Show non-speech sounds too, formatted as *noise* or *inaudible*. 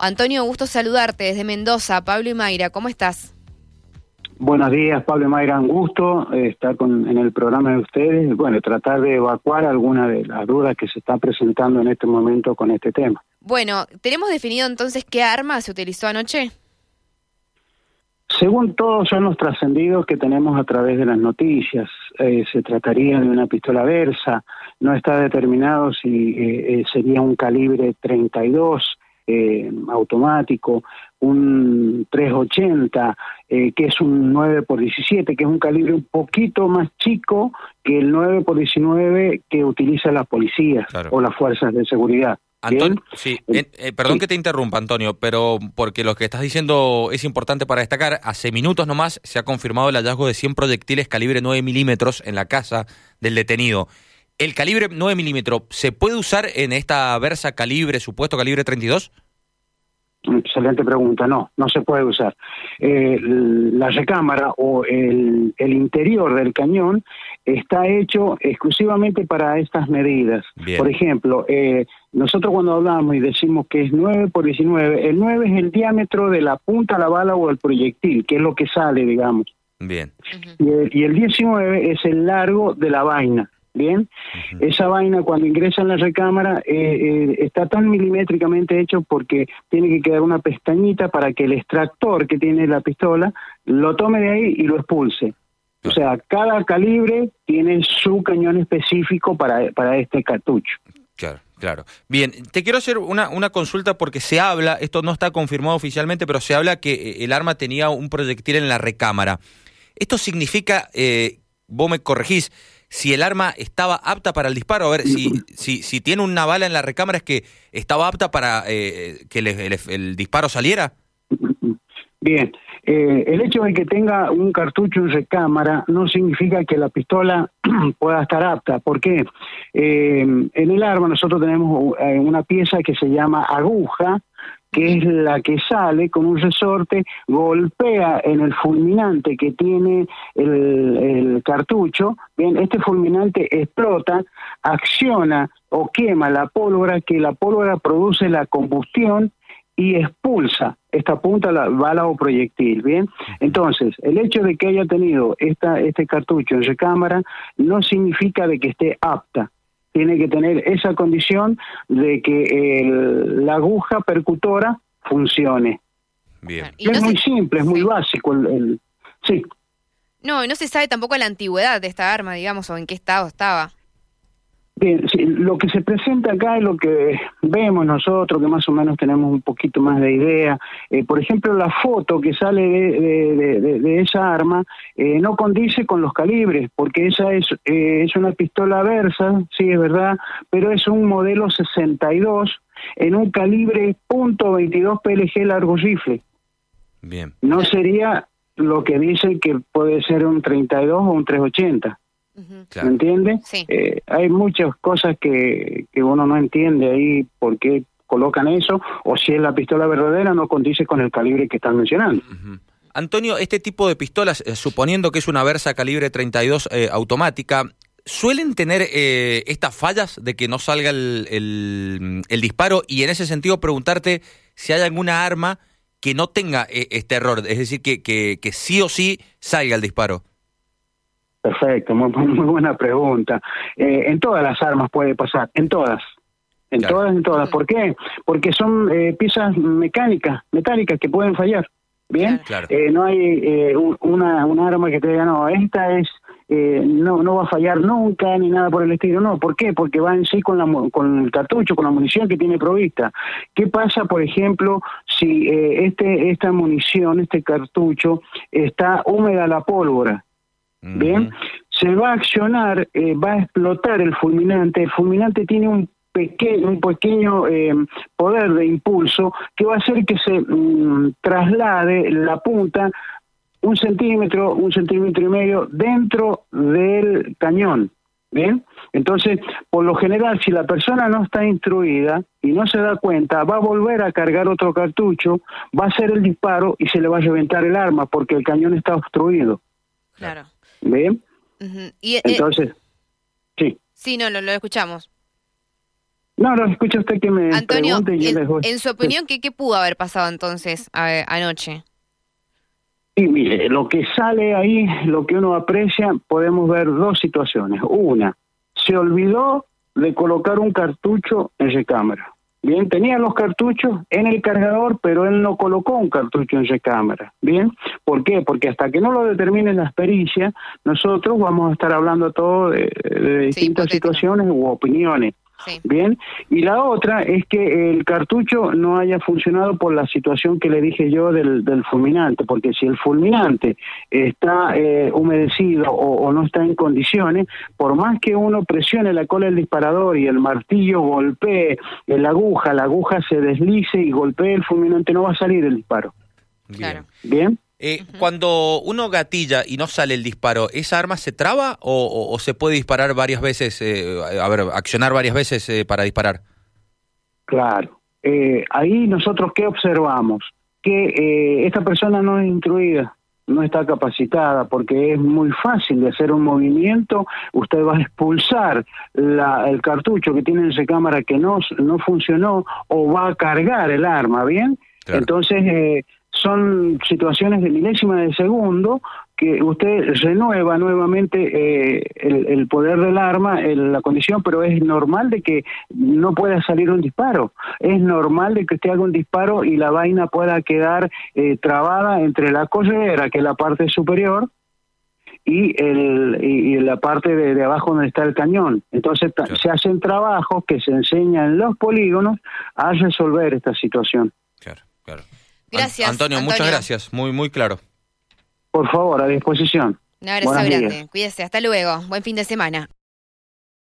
Antonio, gusto saludarte desde Mendoza. Pablo y Mayra, ¿cómo estás? Buenos días, Pablo y Mayra, un gusto eh, estar con, en el programa de ustedes. Bueno, tratar de evacuar alguna de las dudas que se están presentando en este momento con este tema. Bueno, ¿tenemos definido entonces qué arma se utilizó anoche? Según todos son los trascendidos que tenemos a través de las noticias, eh, se trataría de una pistola Versa, no está determinado si eh, sería un calibre 32 eh, automático, un 380, eh, que es un 9 x 17, que es un calibre un poquito más chico que el 9 x 19 que utiliza la policía o las fuerzas de seguridad. Antonio, sí, eh, perdón que te interrumpa, Antonio, pero porque lo que estás diciendo es importante para destacar. Hace minutos nomás se ha confirmado el hallazgo de 100 proyectiles calibre 9 milímetros en la casa del detenido. ¿El calibre 9 milímetros se puede usar en esta Versa calibre, supuesto calibre 32? Excelente pregunta. No, no se puede usar. Eh, la recámara o el, interior del cañón está hecho exclusivamente para estas medidas. Por ejemplo, eh, nosotros cuando hablamos y decimos que es 9 por 19, el 9 es el diámetro de la punta de la bala o el proyectil, que es lo que sale, digamos. Bien. y, el, y el 19 es el largo de la vaina. Bien, esa vaina cuando ingresa en la recámara eh, eh, está tan milimétricamente hecho porque tiene que quedar una pestañita para que el extractor que tiene la pistola lo tome de ahí y lo expulse. O sea, cada calibre tiene su cañón específico para, para este cartucho. Claro, claro. Bien, te quiero hacer una, una consulta porque se habla, esto no está confirmado oficialmente, pero se habla que eh, el arma tenía un proyectil en la recámara. ¿Esto significa, vos me corregís, si el arma estaba apta para el disparo. A ver, si, *clears throat* si, si tiene una bala en la recámara, ¿es que estaba apta para eh, que el, disparo saliera? Bien, eh, el hecho de que tenga un cartucho en recámara no significa que la pistola *clears throat* pueda estar apta. ¿Por qué? Eh, en el arma nosotros tenemos una pieza que se llama aguja, que es la que sale con un resorte, golpea en el fulminante que tiene el, cartucho, bien, este fulminante explota, acciona o quema la pólvora, que la pólvora produce la combustión y expulsa esta punta la bala o proyectil, ¿bien? Entonces, el hecho de que haya tenido esta, este cartucho en recámara no significa de que esté apta, tiene que tener esa condición de que la aguja percutora funcione. Bien. es muy simple, es muy básico. El, sí. No, y no se sabe tampoco la antigüedad de esta arma, digamos, o en qué estado estaba. Bien, lo que se presenta acá es lo que vemos nosotros, que más o menos tenemos un poquito más de idea. Eh, por ejemplo, la foto que sale de, esa arma eh, no condice con los calibres, porque esa es, eh, es una pistola Versa, sí, es verdad, pero es un modelo 62 en un calibre .22 PLG largo rifle. Bien. No sería lo que dicen que puede ser un 32 o un 380. ¿Me entiende? Eh, hay muchas cosas que, que uno no entiende ahí por qué colocan eso, o si es la pistola verdadera no condice con el calibre que están mencionando. Antonio, este tipo de pistolas, eh, suponiendo que es una Versa calibre 32 eh, automática, ¿suelen tener estas fallas de que no salga el, el, disparo? Y en ese sentido preguntarte si hay alguna arma que no tenga este error, es decir, que, que, que sí o sí salga el disparo. Perfecto, muy, *laughs* muy buena pregunta. Eh, en todas las armas puede pasar, en todas. En todas, en todas. ¿Por qué? Porque son eh, piezas mecánicas, metálicas que pueden fallar. ¿Bien? Eh, no hay una, una arma que te diga, no, esta es no, no va a fallar nunca ni nada por el estilo. No, ¿por qué? Porque va en sí con, la, con el cartucho, con la munición que tiene provista. ¿Qué pasa, por ejemplo, si este, esta munición, este cartucho, está húmeda la pólvora? Bien, se va a accionar, eh, va a explotar el fulminante. El fulminante tiene un pequeño, un pequeño eh, poder de impulso que va a hacer que se mm, traslade la punta un centímetro, un centímetro y medio dentro del cañón. Bien, entonces, por lo general, si la persona no está instruida y no se da cuenta, va a volver a cargar otro cartucho, va a hacer el disparo y se le va a reventar el arma porque el cañón está obstruido. Claro. ¿Bien? y, eh, Entonces, sí. Sí, no, lo, lo escuchamos. No, no, escucha usted que me Antonio, pregunte y yo en, les voy. en su opinión, ¿qué, ¿qué pudo haber pasado entonces a- anoche? Y mire, lo que sale ahí, lo que uno aprecia, podemos ver dos situaciones. Una, se olvidó de colocar un cartucho en recámara. Bien, tenía los cartuchos en el cargador, pero él no colocó un cartucho en recámara. Bien, ¿por qué? Porque hasta que no lo determinen las pericias, nosotros vamos a estar hablando todo de, de distintas situaciones u opiniones. Sí. Bien, y la otra es que el cartucho no haya funcionado por la situación que le dije yo del, del fulminante, porque si el fulminante está eh, humedecido o, o no está en condiciones, por más que uno presione la cola del disparador y el martillo golpee la aguja, la aguja se deslice y golpee el fulminante, no va a salir el disparo. Bien. Claro. Bien. Eh, Cuando uno gatilla y no sale el disparo, ¿esa arma se traba o, o- o se puede disparar varias veces, eh, a ver, accionar varias veces eh, para disparar? Claro. Eh, ahí nosotros qué observamos? Que eh, esta persona no es instruida, no está capacitada, porque es muy fácil de hacer un movimiento, usted va a expulsar la- el cartucho que tiene en su cámara que no, no funcionó o va a cargar el arma, ¿bien? Claro. Entonces, eh, son situaciones de milésima de segundo que usted renueva nuevamente eh, el, el poder del arma, el- la condición, pero es normal de que no pueda salir un disparo. Es normal de que usted haga un disparo y la vaina pueda quedar eh, trabada entre la collera, que es la parte superior, y, el, y, y la parte de, de abajo donde está el cañón. Entonces Claro. se hacen trabajos que se enseñan en los polígonos a resolver esta situación. Claro, claro. Gracias, An- Antonio, muchas Antonio. gracias. Muy, muy claro. Por favor, a disposición. Un abrazo grande. Cuídese. Hasta luego. Buen fin de semana.